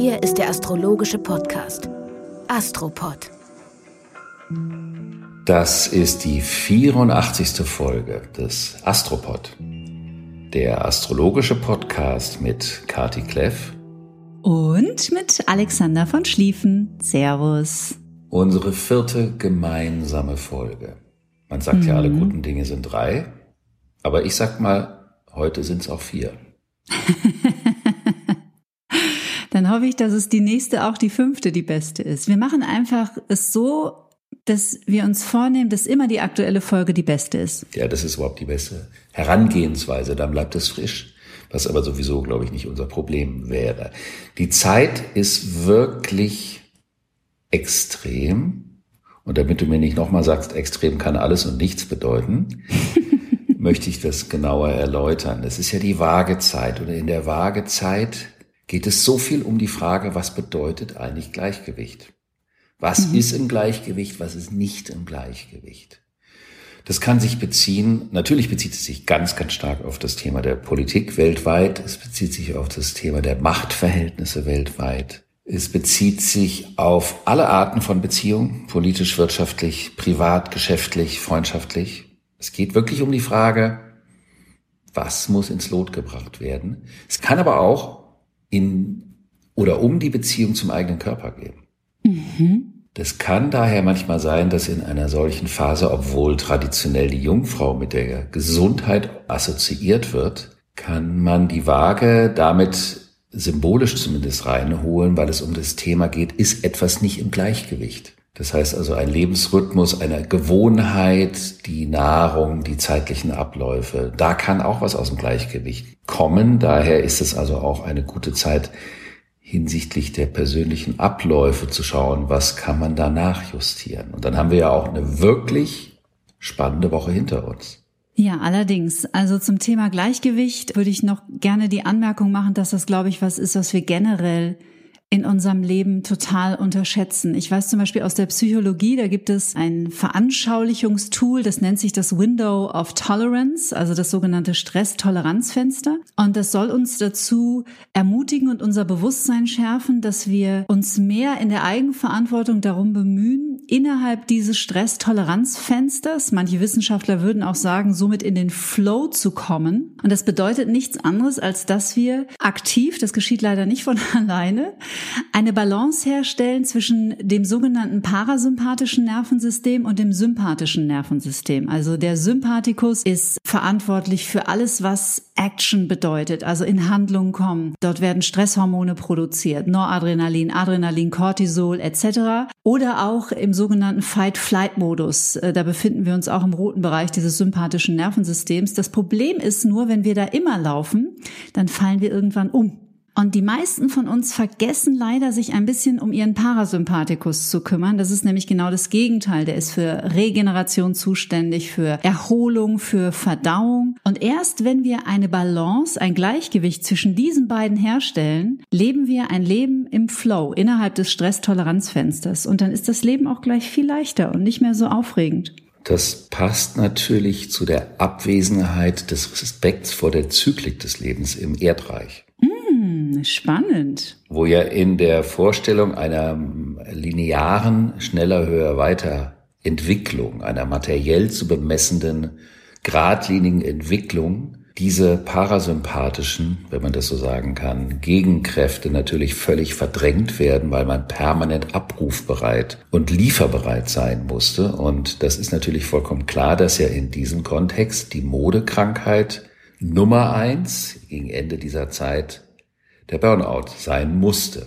Hier ist der astrologische Podcast Astropod. Das ist die 84. Folge des Astropod, der astrologische Podcast mit Kati Kleff und mit Alexander von Schlieffen. Servus. Unsere vierte gemeinsame Folge. Man sagt mhm. ja, alle mhm. guten Dinge sind drei, aber ich sag mal, heute sind es auch vier. Dann hoffe ich, dass es die nächste auch die fünfte die beste ist. Wir machen einfach es so, dass wir uns vornehmen, dass immer die aktuelle Folge die beste ist. Ja, das ist überhaupt die beste Herangehensweise. Dann bleibt es frisch. Was aber sowieso, glaube ich, nicht unser Problem wäre. Die Zeit ist wirklich extrem. Und damit du mir nicht nochmal sagst, extrem kann alles und nichts bedeuten, möchte ich das genauer erläutern. Das ist ja die Waagezeit. Und in der Waagezeit geht es so viel um die Frage, was bedeutet eigentlich Gleichgewicht? Was mhm. ist im Gleichgewicht, was ist nicht im Gleichgewicht? Das kann sich beziehen, natürlich bezieht es sich ganz, ganz stark auf das Thema der Politik weltweit, es bezieht sich auf das Thema der Machtverhältnisse weltweit, es bezieht sich auf alle Arten von Beziehungen, politisch, wirtschaftlich, privat, geschäftlich, freundschaftlich. Es geht wirklich um die Frage, was muss ins Lot gebracht werden. Es kann aber auch in oder um die Beziehung zum eigenen Körper gehen. Mhm. Das kann daher manchmal sein, dass in einer solchen Phase, obwohl traditionell die Jungfrau mit der Gesundheit assoziiert wird, kann man die Waage damit symbolisch zumindest reinholen, weil es um das Thema geht, ist etwas nicht im Gleichgewicht. Das heißt also ein Lebensrhythmus, eine Gewohnheit, die Nahrung, die zeitlichen Abläufe. Da kann auch was aus dem Gleichgewicht kommen. Daher ist es also auch eine gute Zeit, hinsichtlich der persönlichen Abläufe zu schauen, was kann man da nachjustieren. Und dann haben wir ja auch eine wirklich spannende Woche hinter uns. Ja, allerdings. Also zum Thema Gleichgewicht würde ich noch gerne die Anmerkung machen, dass das, glaube ich, was ist, was wir generell in unserem Leben total unterschätzen. Ich weiß zum Beispiel aus der Psychologie, da gibt es ein Veranschaulichungstool, das nennt sich das Window of Tolerance, also das sogenannte Stresstoleranzfenster. Und das soll uns dazu ermutigen und unser Bewusstsein schärfen, dass wir uns mehr in der Eigenverantwortung darum bemühen, innerhalb dieses Stresstoleranzfensters, manche Wissenschaftler würden auch sagen, somit in den Flow zu kommen. Und das bedeutet nichts anderes, als dass wir aktiv, das geschieht leider nicht von alleine, eine Balance herstellen zwischen dem sogenannten parasympathischen Nervensystem und dem sympathischen Nervensystem. Also der Sympathikus ist verantwortlich für alles, was Action bedeutet, also in Handlung kommen. Dort werden Stresshormone produziert, Noradrenalin, Adrenalin, Cortisol etc. Oder auch im sogenannten Fight-Flight-Modus. Äh, da befinden wir uns auch im roten Bereich dieses sympathischen Nervensystems. Das Problem ist nur, wenn wir da immer laufen, dann fallen wir irgendwann um. Und die meisten von uns vergessen leider, sich ein bisschen um ihren Parasympathikus zu kümmern. Das ist nämlich genau das Gegenteil. Der ist für Regeneration zuständig, für Erholung, für Verdauung. Und erst wenn wir eine Balance, ein Gleichgewicht zwischen diesen beiden herstellen, leben wir ein Leben im Flow innerhalb des Stresstoleranzfensters. Und dann ist das Leben auch gleich viel leichter und nicht mehr so aufregend. Das passt natürlich zu der Abwesenheit des Respekts vor der Zyklik des Lebens im Erdreich. Spannend. Wo ja in der Vorstellung einer linearen, schneller, höher, weiter Entwicklung, einer materiell zu bemessenden, geradlinigen Entwicklung, diese parasympathischen, wenn man das so sagen kann, Gegenkräfte natürlich völlig verdrängt werden, weil man permanent abrufbereit und lieferbereit sein musste. Und das ist natürlich vollkommen klar, dass ja in diesem Kontext die Modekrankheit Nummer eins gegen Ende dieser Zeit der Burnout sein musste.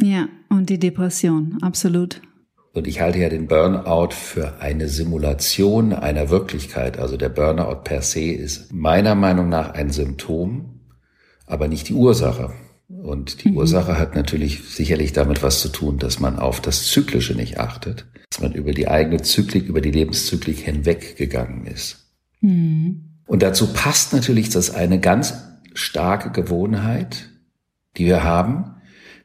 Ja, und die Depression, absolut. Und ich halte ja den Burnout für eine Simulation einer Wirklichkeit. Also der Burnout per se ist meiner Meinung nach ein Symptom, aber nicht die Ursache. Und die mhm. Ursache hat natürlich sicherlich damit was zu tun, dass man auf das Zyklische nicht achtet, dass man über die eigene Zyklik, über die Lebenszyklik hinweggegangen ist. Mhm. Und dazu passt natürlich das eine ganz starke Gewohnheit, die wir haben,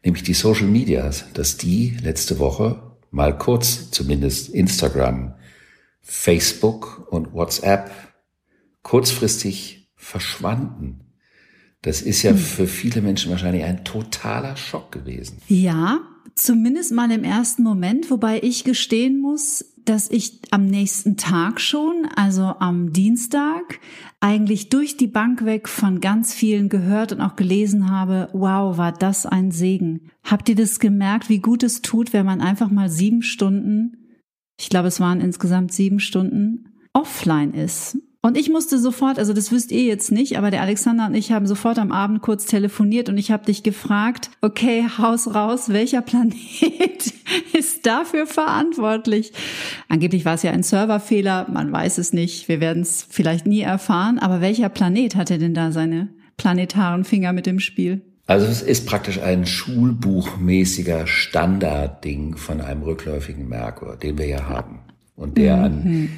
nämlich die Social Medias, dass die letzte Woche mal kurz zumindest Instagram, Facebook und WhatsApp kurzfristig verschwanden. Das ist ja hm. für viele Menschen wahrscheinlich ein totaler Schock gewesen. Ja, zumindest mal im ersten Moment, wobei ich gestehen muss, dass ich am nächsten Tag schon, also am Dienstag, eigentlich durch die Bank weg von ganz vielen gehört und auch gelesen habe, wow, war das ein Segen. Habt ihr das gemerkt, wie gut es tut, wenn man einfach mal sieben Stunden, ich glaube es waren insgesamt sieben Stunden, offline ist? Und ich musste sofort, also das wisst ihr jetzt nicht, aber der Alexander und ich haben sofort am Abend kurz telefoniert und ich habe dich gefragt, okay, Haus raus, welcher Planet ist dafür verantwortlich? Angeblich war es ja ein Serverfehler, man weiß es nicht, wir werden es vielleicht nie erfahren, aber welcher Planet hatte denn da seine planetaren Finger mit dem Spiel? Also es ist praktisch ein schulbuchmäßiger Standardding von einem rückläufigen Merkur, den wir ja haben und der mhm. an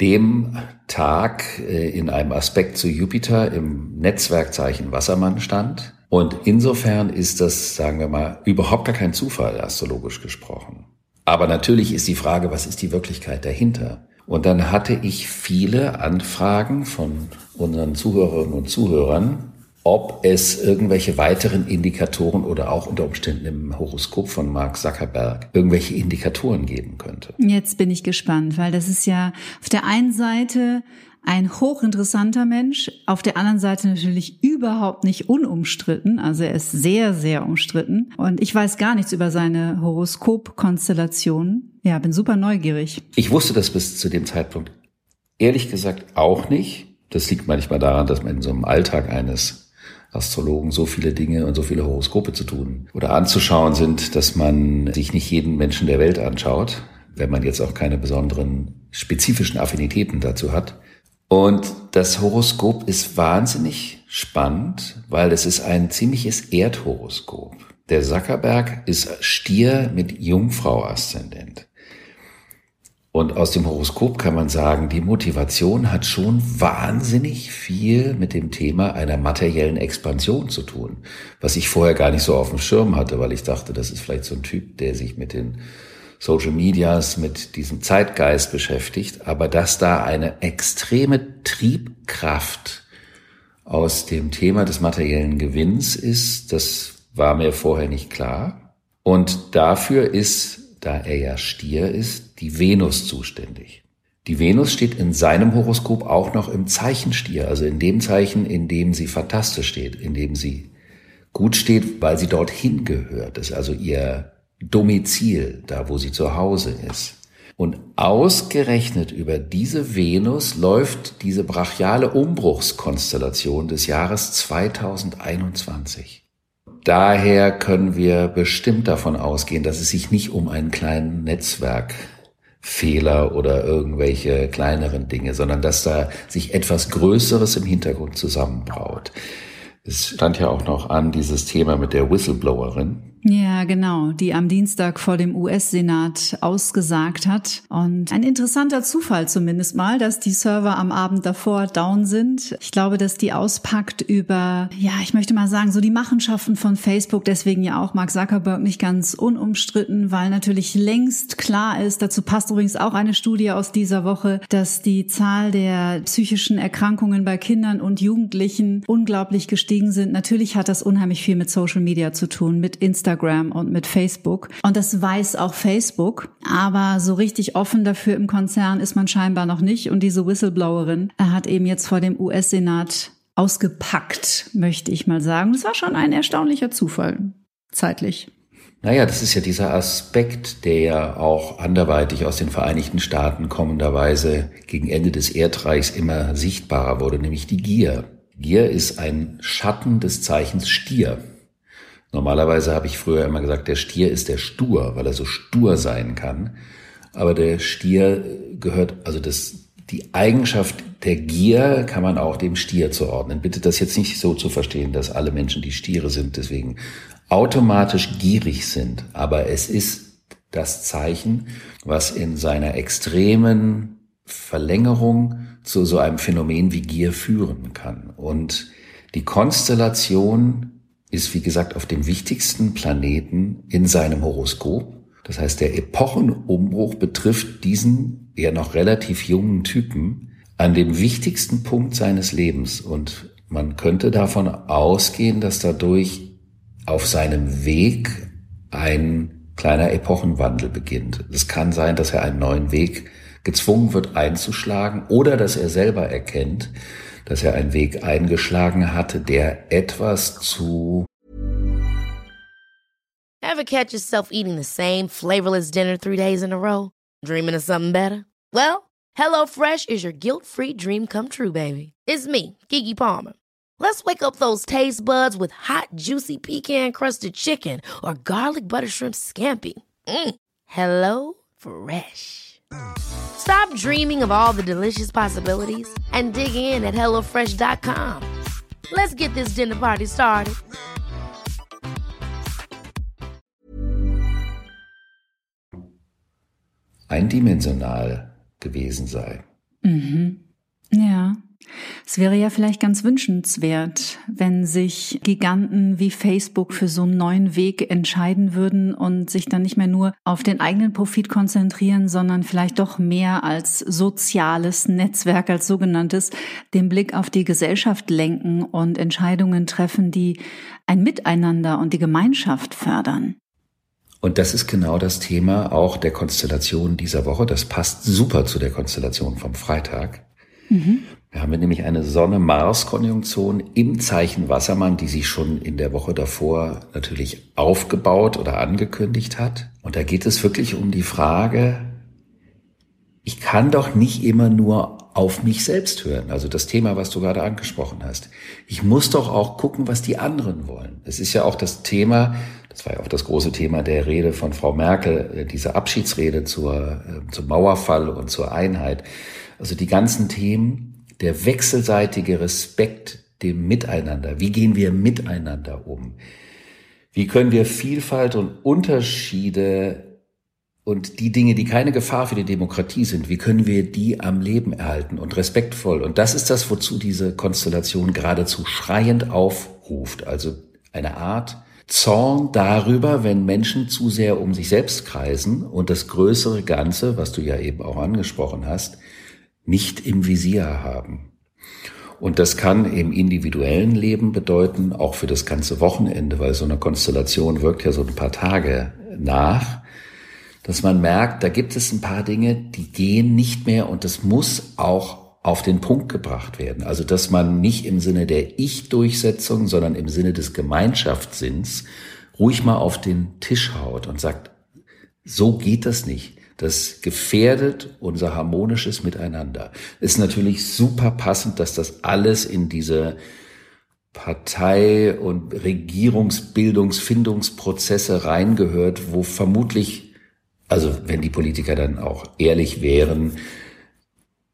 dem Tag äh, in einem Aspekt zu Jupiter im Netzwerkzeichen Wassermann stand. Und insofern ist das, sagen wir mal, überhaupt gar kein Zufall, astrologisch gesprochen. Aber natürlich ist die Frage, was ist die Wirklichkeit dahinter? Und dann hatte ich viele Anfragen von unseren Zuhörerinnen und Zuhörern, ob es irgendwelche weiteren Indikatoren oder auch unter Umständen im Horoskop von Mark Zuckerberg irgendwelche Indikatoren geben könnte. Jetzt bin ich gespannt, weil das ist ja auf der einen Seite ein hochinteressanter Mensch, auf der anderen Seite natürlich überhaupt nicht unumstritten. Also er ist sehr, sehr umstritten. Und ich weiß gar nichts über seine Horoskopkonstellationen. Ja, bin super neugierig. Ich wusste das bis zu dem Zeitpunkt ehrlich gesagt auch nicht. Das liegt manchmal daran, dass man in so einem Alltag eines Astrologen so viele Dinge und so viele Horoskope zu tun oder anzuschauen sind, dass man sich nicht jeden Menschen der Welt anschaut, wenn man jetzt auch keine besonderen spezifischen Affinitäten dazu hat. Und das Horoskop ist wahnsinnig spannend, weil es ist ein ziemliches Erdhoroskop. Der Zuckerberg ist Stier mit Jungfrau-Aszendent. Und aus dem Horoskop kann man sagen, die Motivation hat schon wahnsinnig viel mit dem Thema einer materiellen Expansion zu tun, was ich vorher gar nicht so auf dem Schirm hatte, weil ich dachte, das ist vielleicht so ein Typ, der sich mit den Social Medias, mit diesem Zeitgeist beschäftigt, aber dass da eine extreme Triebkraft aus dem Thema des materiellen Gewinns ist, das war mir vorher nicht klar. Und dafür ist da er ja Stier ist, die Venus zuständig. Die Venus steht in seinem Horoskop auch noch im Zeichen Stier, also in dem Zeichen, in dem sie fantastisch steht, in dem sie gut steht, weil sie dorthin gehört. Das ist also ihr Domizil, da wo sie zu Hause ist. Und ausgerechnet über diese Venus läuft diese brachiale Umbruchskonstellation des Jahres 2021. Daher können wir bestimmt davon ausgehen, dass es sich nicht um einen kleinen Netzwerkfehler oder irgendwelche kleineren Dinge, sondern dass da sich etwas Größeres im Hintergrund zusammenbraut. Es stand ja auch noch an, dieses Thema mit der Whistleblowerin. Ja, genau, die am Dienstag vor dem US-Senat ausgesagt hat. Und ein interessanter Zufall zumindest mal, dass die Server am Abend davor down sind. Ich glaube, dass die auspackt über, ja, ich möchte mal sagen, so die Machenschaften von Facebook, deswegen ja auch Mark Zuckerberg nicht ganz unumstritten, weil natürlich längst klar ist, dazu passt übrigens auch eine Studie aus dieser Woche, dass die Zahl der psychischen Erkrankungen bei Kindern und Jugendlichen unglaublich gestiegen sind. Natürlich hat das unheimlich viel mit Social Media zu tun, mit Instagram Instagram und mit Facebook. Und das weiß auch Facebook. Aber so richtig offen dafür im Konzern ist man scheinbar noch nicht. Und diese Whistleblowerin hat eben jetzt vor dem US-Senat ausgepackt, möchte ich mal sagen. Das war schon ein erstaunlicher Zufall, zeitlich. Naja, das ist ja dieser Aspekt, der ja auch anderweitig aus den Vereinigten Staaten kommenderweise gegen Ende des Erdreichs immer sichtbarer wurde, nämlich die Gier. Gier ist ein Schatten des Zeichens Stier. Normalerweise habe ich früher immer gesagt, der Stier ist der Stur, weil er so stur sein kann. Aber der Stier gehört, also das, die Eigenschaft der Gier kann man auch dem Stier zuordnen. Bitte das jetzt nicht so zu verstehen, dass alle Menschen, die Stiere sind, deswegen automatisch gierig sind. Aber es ist das Zeichen, was in seiner extremen Verlängerung zu so einem Phänomen wie Gier führen kann. Und die Konstellation ist, wie gesagt, auf dem wichtigsten Planeten in seinem Horoskop. Das heißt, der Epochenumbruch betrifft diesen ja noch relativ jungen Typen an dem wichtigsten Punkt seines Lebens. Und man könnte davon ausgehen, dass dadurch auf seinem Weg ein kleiner Epochenwandel beginnt. Es kann sein, dass er einen neuen Weg gezwungen wird einzuschlagen oder dass er selber erkennt, dass er einen Weg eingeschlagen hatte, der etwas zu Ever catch yourself eating the same flavorless dinner three days in a row? Dreaming of something better? Well, HelloFresh is your guilt-free dream come true, baby. It's me, Kiki Palmer. Let's wake up those taste buds with hot, juicy pecan-crusted chicken or garlic butter shrimp scampi. Mm. Hello Fresh. Stop dreaming of all the delicious possibilities and dig in at HelloFresh.com. Let's get this dinner party started. Eindimensional gewesen sei. Mhm. Ja. Es wäre ja vielleicht ganz wünschenswert, wenn sich Giganten wie Facebook für so einen neuen Weg entscheiden würden und sich dann nicht mehr nur auf den eigenen Profit konzentrieren, sondern vielleicht doch mehr als soziales Netzwerk, als sogenanntes, den Blick auf die Gesellschaft lenken und Entscheidungen treffen, die ein Miteinander und die Gemeinschaft fördern. Und das ist genau das Thema auch der Konstellation dieser Woche. Das passt super zu der Konstellation vom Freitag. Mhm. Wir haben nämlich eine Sonne-Mars-Konjunktion im Zeichen Wassermann, die sich schon in der Woche davor natürlich aufgebaut oder angekündigt hat. Und da geht es wirklich um die Frage, ich kann doch nicht immer nur auf mich selbst hören. Also das Thema, was du gerade angesprochen hast. Ich muss doch auch gucken, was die anderen wollen. Es ist ja auch das Thema, das war ja auch das große Thema der Rede von Frau Merkel, äh, diese Abschiedsrede zur, äh, zum Mauerfall und zur Einheit. Also die ganzen Themen, der wechselseitige Respekt dem Miteinander. Wie gehen wir miteinander um? Wie können wir Vielfalt und Unterschiede und die Dinge, die keine Gefahr für die Demokratie sind, wie können wir die am Leben erhalten und respektvoll? Und das ist das, wozu diese Konstellation geradezu schreiend aufruft. Also eine Art Zorn darüber, wenn Menschen zu sehr um sich selbst kreisen und das größere Ganze, was du ja eben auch angesprochen hast, nicht im Visier haben. Und das kann im individuellen Leben bedeuten, auch für das ganze Wochenende, weil so eine Konstellation wirkt ja so ein paar Tage nach, dass man merkt, da gibt es ein paar Dinge, die gehen nicht mehr und das muss auch auf den Punkt gebracht werden. Also, dass man nicht im Sinne der Ich-Durchsetzung, sondern im Sinne des Gemeinschaftssinns ruhig mal auf den Tisch haut und sagt, so geht das nicht. Das gefährdet unser harmonisches Miteinander. Ist natürlich super passend, dass das alles in diese Partei- und Regierungsbildungsfindungsprozesse reingehört, wo vermutlich, also wenn die Politiker dann auch ehrlich wären,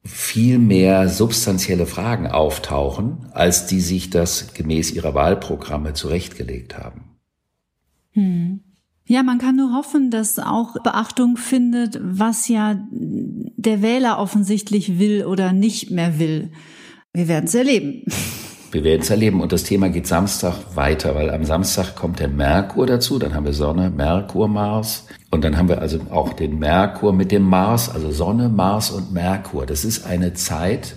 viel mehr substanzielle Fragen auftauchen, als die sich das gemäß ihrer Wahlprogramme zurechtgelegt haben. Hm. Ja, man kann nur hoffen, dass auch Beachtung findet, was ja der Wähler offensichtlich will oder nicht mehr will. Wir werden es erleben. Wir werden es erleben. Und das Thema geht Samstag weiter, weil am Samstag kommt der Merkur dazu. Dann haben wir Sonne, Merkur, Mars. Und dann haben wir also auch den Merkur mit dem Mars, also Sonne, Mars und Merkur. Das ist eine Zeit,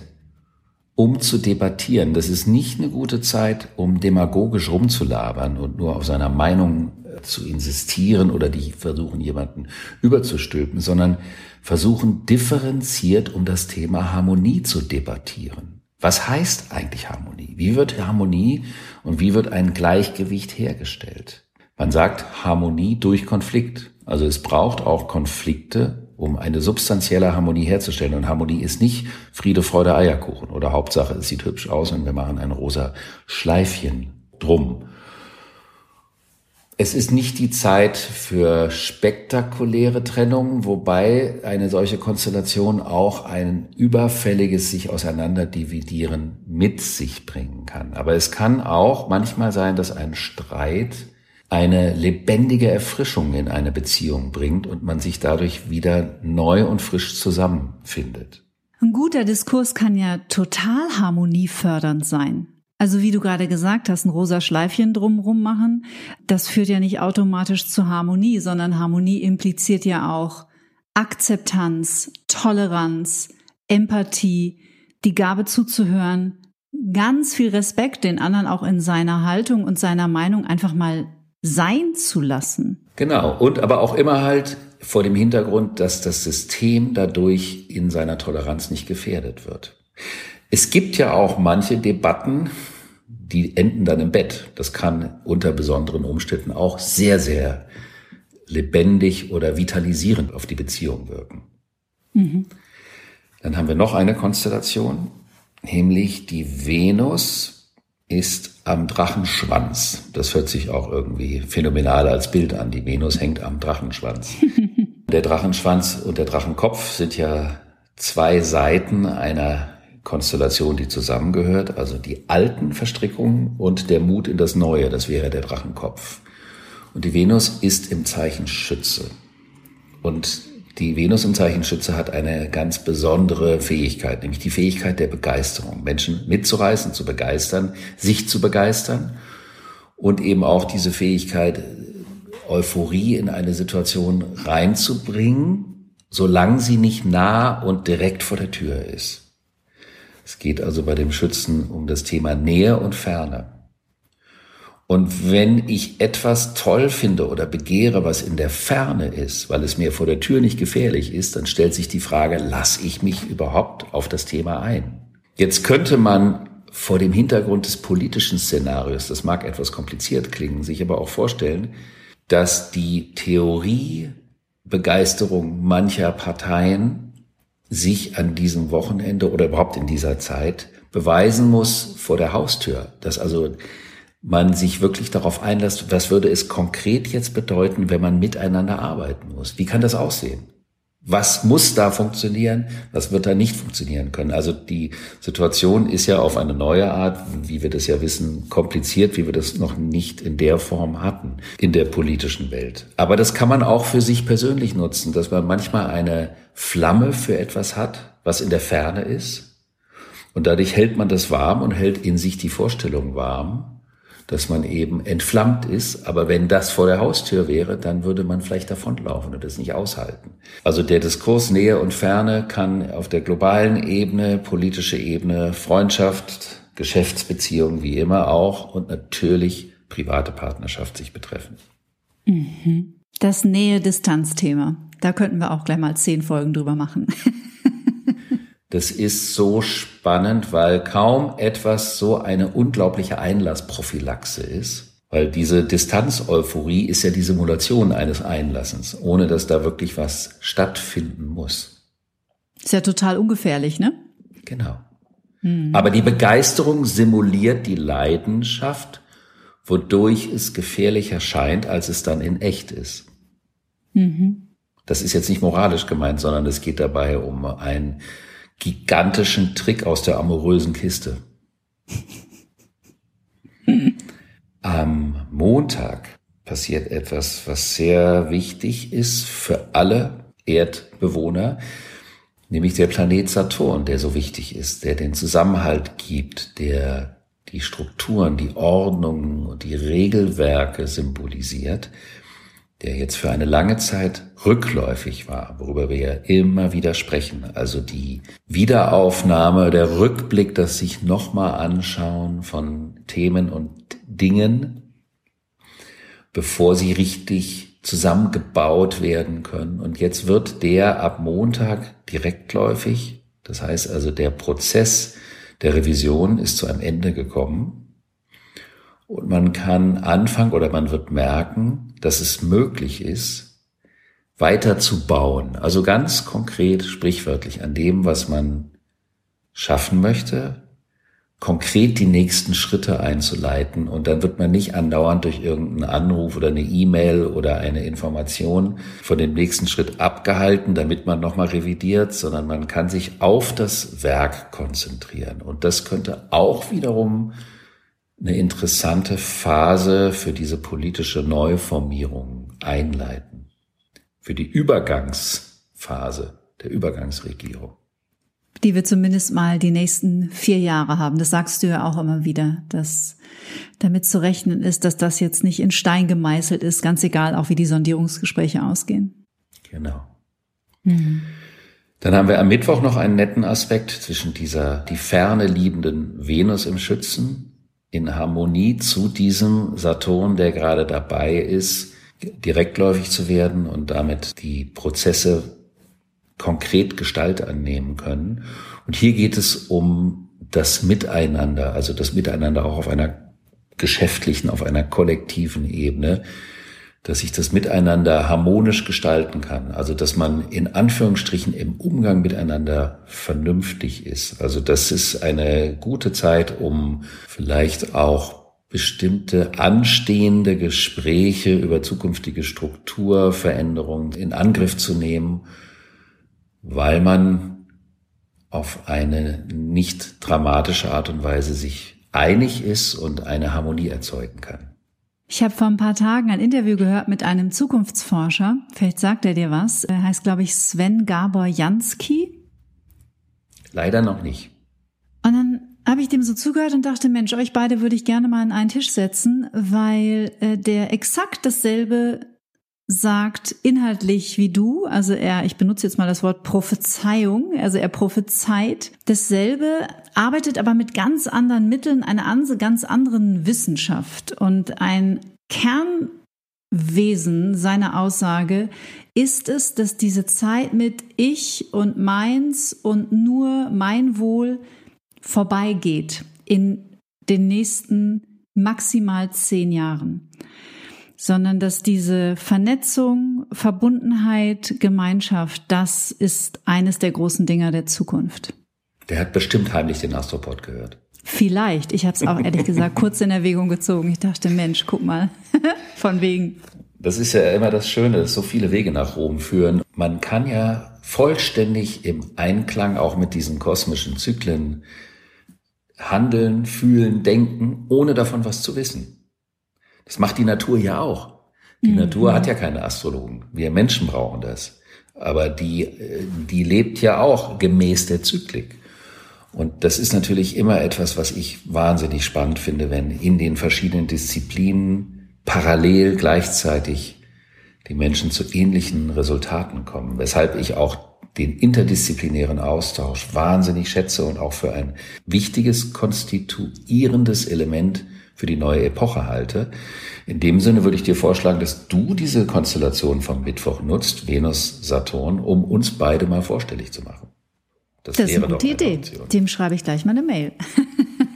um zu debattieren. Das ist nicht eine gute Zeit, um demagogisch rumzulabern und nur auf seiner Meinung zu insistieren oder die versuchen, jemanden überzustülpen, sondern versuchen differenziert um das Thema Harmonie zu debattieren. Was heißt eigentlich Harmonie? Wie wird Harmonie und wie wird ein Gleichgewicht hergestellt? Man sagt Harmonie durch Konflikt. Also es braucht auch Konflikte, um eine substanzielle Harmonie herzustellen. Und Harmonie ist nicht Friede, Freude, Eierkuchen oder Hauptsache, es sieht hübsch aus und wir machen ein rosa Schleifchen drum. Es ist nicht die Zeit für spektakuläre Trennungen, wobei eine solche Konstellation auch ein überfälliges sich auseinanderdividieren mit sich bringen kann. Aber es kann auch manchmal sein, dass ein Streit eine lebendige Erfrischung in eine Beziehung bringt und man sich dadurch wieder neu und frisch zusammenfindet. Ein guter Diskurs kann ja total harmoniefördernd sein. Also wie du gerade gesagt hast, ein rosa Schleifchen drumrum machen, das führt ja nicht automatisch zu Harmonie, sondern Harmonie impliziert ja auch Akzeptanz, Toleranz, Empathie, die Gabe zuzuhören, ganz viel Respekt, den anderen auch in seiner Haltung und seiner Meinung einfach mal sein zu lassen. Genau, und aber auch immer halt vor dem Hintergrund, dass das System dadurch in seiner Toleranz nicht gefährdet wird. Es gibt ja auch manche Debatten, die enden dann im Bett. Das kann unter besonderen Umständen auch sehr, sehr lebendig oder vitalisierend auf die Beziehung wirken. Mhm. Dann haben wir noch eine Konstellation, nämlich die Venus ist am Drachenschwanz. Das hört sich auch irgendwie phänomenal als Bild an. Die Venus hängt am Drachenschwanz. der Drachenschwanz und der Drachenkopf sind ja zwei Seiten einer Konstellation, die zusammengehört, also die alten Verstrickungen und der Mut in das Neue, das wäre der Drachenkopf. Und die Venus ist im Zeichen Schütze. Und die Venus im Zeichen Schütze hat eine ganz besondere Fähigkeit, nämlich die Fähigkeit der Begeisterung. Menschen mitzureißen, zu begeistern, sich zu begeistern und eben auch diese Fähigkeit, Euphorie in eine Situation reinzubringen, solange sie nicht nah und direkt vor der Tür ist. Es geht also bei dem Schützen um das Thema Nähe und Ferne. Und wenn ich etwas toll finde oder begehre, was in der Ferne ist, weil es mir vor der Tür nicht gefährlich ist, dann stellt sich die Frage, lasse ich mich überhaupt auf das Thema ein? Jetzt könnte man vor dem Hintergrund des politischen Szenarios, das mag etwas kompliziert klingen, sich aber auch vorstellen, dass die Theorie Begeisterung mancher Parteien sich an diesem Wochenende oder überhaupt in dieser Zeit beweisen muss vor der Haustür. Dass also man sich wirklich darauf einlässt, was würde es konkret jetzt bedeuten, wenn man miteinander arbeiten muss? Wie kann das aussehen? Was muss da funktionieren? Was wird da nicht funktionieren können? Also die Situation ist ja auf eine neue Art, wie wir das ja wissen, kompliziert, wie wir das noch nicht in der Form hatten in der politischen Welt. Aber das kann man auch für sich persönlich nutzen, dass man manchmal eine Flamme für etwas hat, was in der Ferne ist. Und dadurch hält man das warm und hält in sich die Vorstellung warm dass man eben entflammt ist. Aber wenn das vor der Haustür wäre, dann würde man vielleicht davonlaufen und das nicht aushalten. Also der Diskurs Nähe und Ferne kann auf der globalen Ebene, politische Ebene, Freundschaft, Geschäftsbeziehungen wie immer auch und natürlich private Partnerschaft sich betreffen. Mhm. Das Nähe-Distanz-Thema. Da könnten wir auch gleich mal zehn Folgen drüber machen. Das ist so spannend, weil kaum etwas so eine unglaubliche Einlassprophylaxe ist. Weil diese Distanz-Euphorie ist ja die Simulation eines Einlassens, ohne dass da wirklich was stattfinden muss. Ist ja total ungefährlich, ne? Genau. Hm. Aber die Begeisterung simuliert die Leidenschaft, wodurch es gefährlicher scheint, als es dann in echt ist. Mhm. Das ist jetzt nicht moralisch gemeint, sondern es geht dabei um ein gigantischen Trick aus der amorösen Kiste. Am Montag passiert etwas, was sehr wichtig ist für alle Erdbewohner, nämlich der Planet Saturn, der so wichtig ist, der den Zusammenhalt gibt, der die Strukturen, die Ordnungen und die Regelwerke symbolisiert der jetzt für eine lange Zeit rückläufig war, worüber wir ja immer wieder sprechen. Also die Wiederaufnahme, der Rückblick, das sich nochmal anschauen von Themen und Dingen, bevor sie richtig zusammengebaut werden können. Und jetzt wird der ab Montag direktläufig. Das heißt also, der Prozess der Revision ist zu einem Ende gekommen. Und man kann anfangen oder man wird merken, dass es möglich ist, weiter zu bauen. Also ganz konkret, sprichwörtlich an dem, was man schaffen möchte, konkret die nächsten Schritte einzuleiten. Und dann wird man nicht andauernd durch irgendeinen Anruf oder eine E-Mail oder eine Information von dem nächsten Schritt abgehalten, damit man nochmal revidiert, sondern man kann sich auf das Werk konzentrieren. Und das könnte auch wiederum eine interessante Phase für diese politische Neuformierung einleiten. Für die Übergangsphase der Übergangsregierung die wir zumindest mal die nächsten vier Jahre haben. Das sagst du ja auch immer wieder, dass damit zu rechnen ist, dass das jetzt nicht in Stein gemeißelt ist, ganz egal, auch wie die Sondierungsgespräche ausgehen. Genau. Mhm. Dann haben wir am Mittwoch noch einen netten Aspekt zwischen dieser, die ferne liebenden Venus im Schützen in Harmonie zu diesem Saturn, der gerade dabei ist, direktläufig zu werden und damit die Prozesse konkret Gestalt annehmen können. Und hier geht es um das Miteinander, also das Miteinander auch auf einer geschäftlichen, auf einer kollektiven Ebene, dass sich das Miteinander harmonisch gestalten kann. Also dass man in Anführungsstrichen im Umgang miteinander vernünftig ist. Also das ist eine gute Zeit, um vielleicht auch bestimmte anstehende Gespräche über zukünftige Strukturveränderungen in Angriff zu nehmen weil man auf eine nicht dramatische Art und Weise sich einig ist und eine Harmonie erzeugen kann. Ich habe vor ein paar Tagen ein Interview gehört mit einem Zukunftsforscher. Vielleicht sagt er dir was. Er heißt, glaube ich, Sven Gabor Jansky. Leider noch nicht. Und dann habe ich dem so zugehört und dachte, Mensch, euch beide würde ich gerne mal an einen Tisch setzen, weil äh, der exakt dasselbe sagt inhaltlich wie du, also er, ich benutze jetzt mal das Wort Prophezeiung, also er prophezeit dasselbe, arbeitet aber mit ganz anderen Mitteln, einer ganz anderen Wissenschaft. Und ein Kernwesen seiner Aussage ist es, dass diese Zeit mit ich und meins und nur mein Wohl vorbeigeht in den nächsten maximal zehn Jahren sondern dass diese Vernetzung, Verbundenheit, Gemeinschaft, das ist eines der großen Dinger der Zukunft. Der hat bestimmt heimlich den Astropod gehört. Vielleicht. Ich habe es auch ehrlich gesagt kurz in Erwägung gezogen. Ich dachte, Mensch, guck mal, von wegen. Das ist ja immer das Schöne, dass so viele Wege nach Rom führen. Man kann ja vollständig im Einklang auch mit diesen kosmischen Zyklen handeln, fühlen, denken, ohne davon was zu wissen. Das macht die Natur ja auch. Die mhm. Natur hat ja keine Astrologen. Wir Menschen brauchen das. Aber die, äh, die lebt ja auch gemäß der Zyklik. Und das ist natürlich immer etwas, was ich wahnsinnig spannend finde, wenn in den verschiedenen Disziplinen parallel gleichzeitig die Menschen zu ähnlichen Resultaten kommen. Weshalb ich auch den interdisziplinären Austausch wahnsinnig schätze und auch für ein wichtiges konstituierendes Element für die neue Epoche halte. In dem Sinne würde ich dir vorschlagen, dass du diese Konstellation vom Mittwoch nutzt, Venus, Saturn, um uns beide mal vorstellig zu machen. Das, das ist eine gute Idee. Option. Dem schreibe ich gleich mal eine Mail.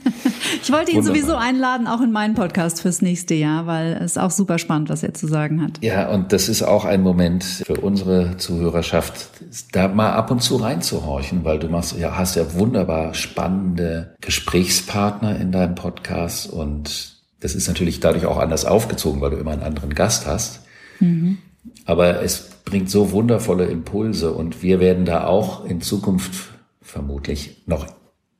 ich wollte ihn Wunderbar. sowieso einladen, auch in meinen Podcast fürs nächste Jahr, weil es auch super spannend, was er zu sagen hat. Ja, und das ist auch ein Moment für unsere Zuhörerschaft, da mal ab und zu reinzuhorchen, weil du machst, ja, hast ja wunderbar spannende Gesprächspartner in deinem Podcast und das ist natürlich dadurch auch anders aufgezogen, weil du immer einen anderen Gast hast. Mhm. Aber es bringt so wundervolle Impulse und wir werden da auch in Zukunft vermutlich noch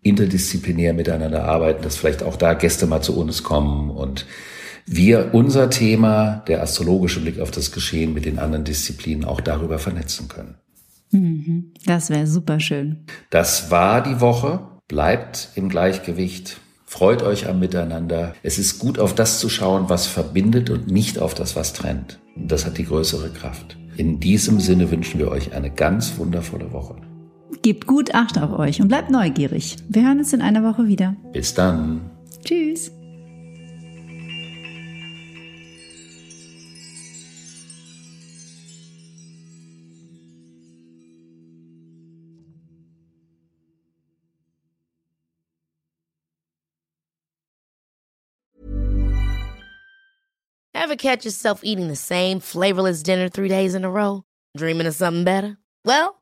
interdisziplinär miteinander arbeiten, dass vielleicht auch da Gäste mal zu uns kommen und wir unser Thema, der astrologische Blick auf das Geschehen mit den anderen Disziplinen auch darüber vernetzen können. Mhm. Das wäre super schön. Das war die Woche. Bleibt im Gleichgewicht. Freut euch am Miteinander. Es ist gut, auf das zu schauen, was verbindet und nicht auf das, was trennt. Das hat die größere Kraft. In diesem Sinne wünschen wir euch eine ganz wundervolle Woche. Gebt gut Acht auf euch und bleibt neugierig. Wir hören uns in einer Woche wieder. Bis dann. Tschüss. Ever catch yourself eating the same flavorless dinner three days in a row? Dreaming of something better? Well,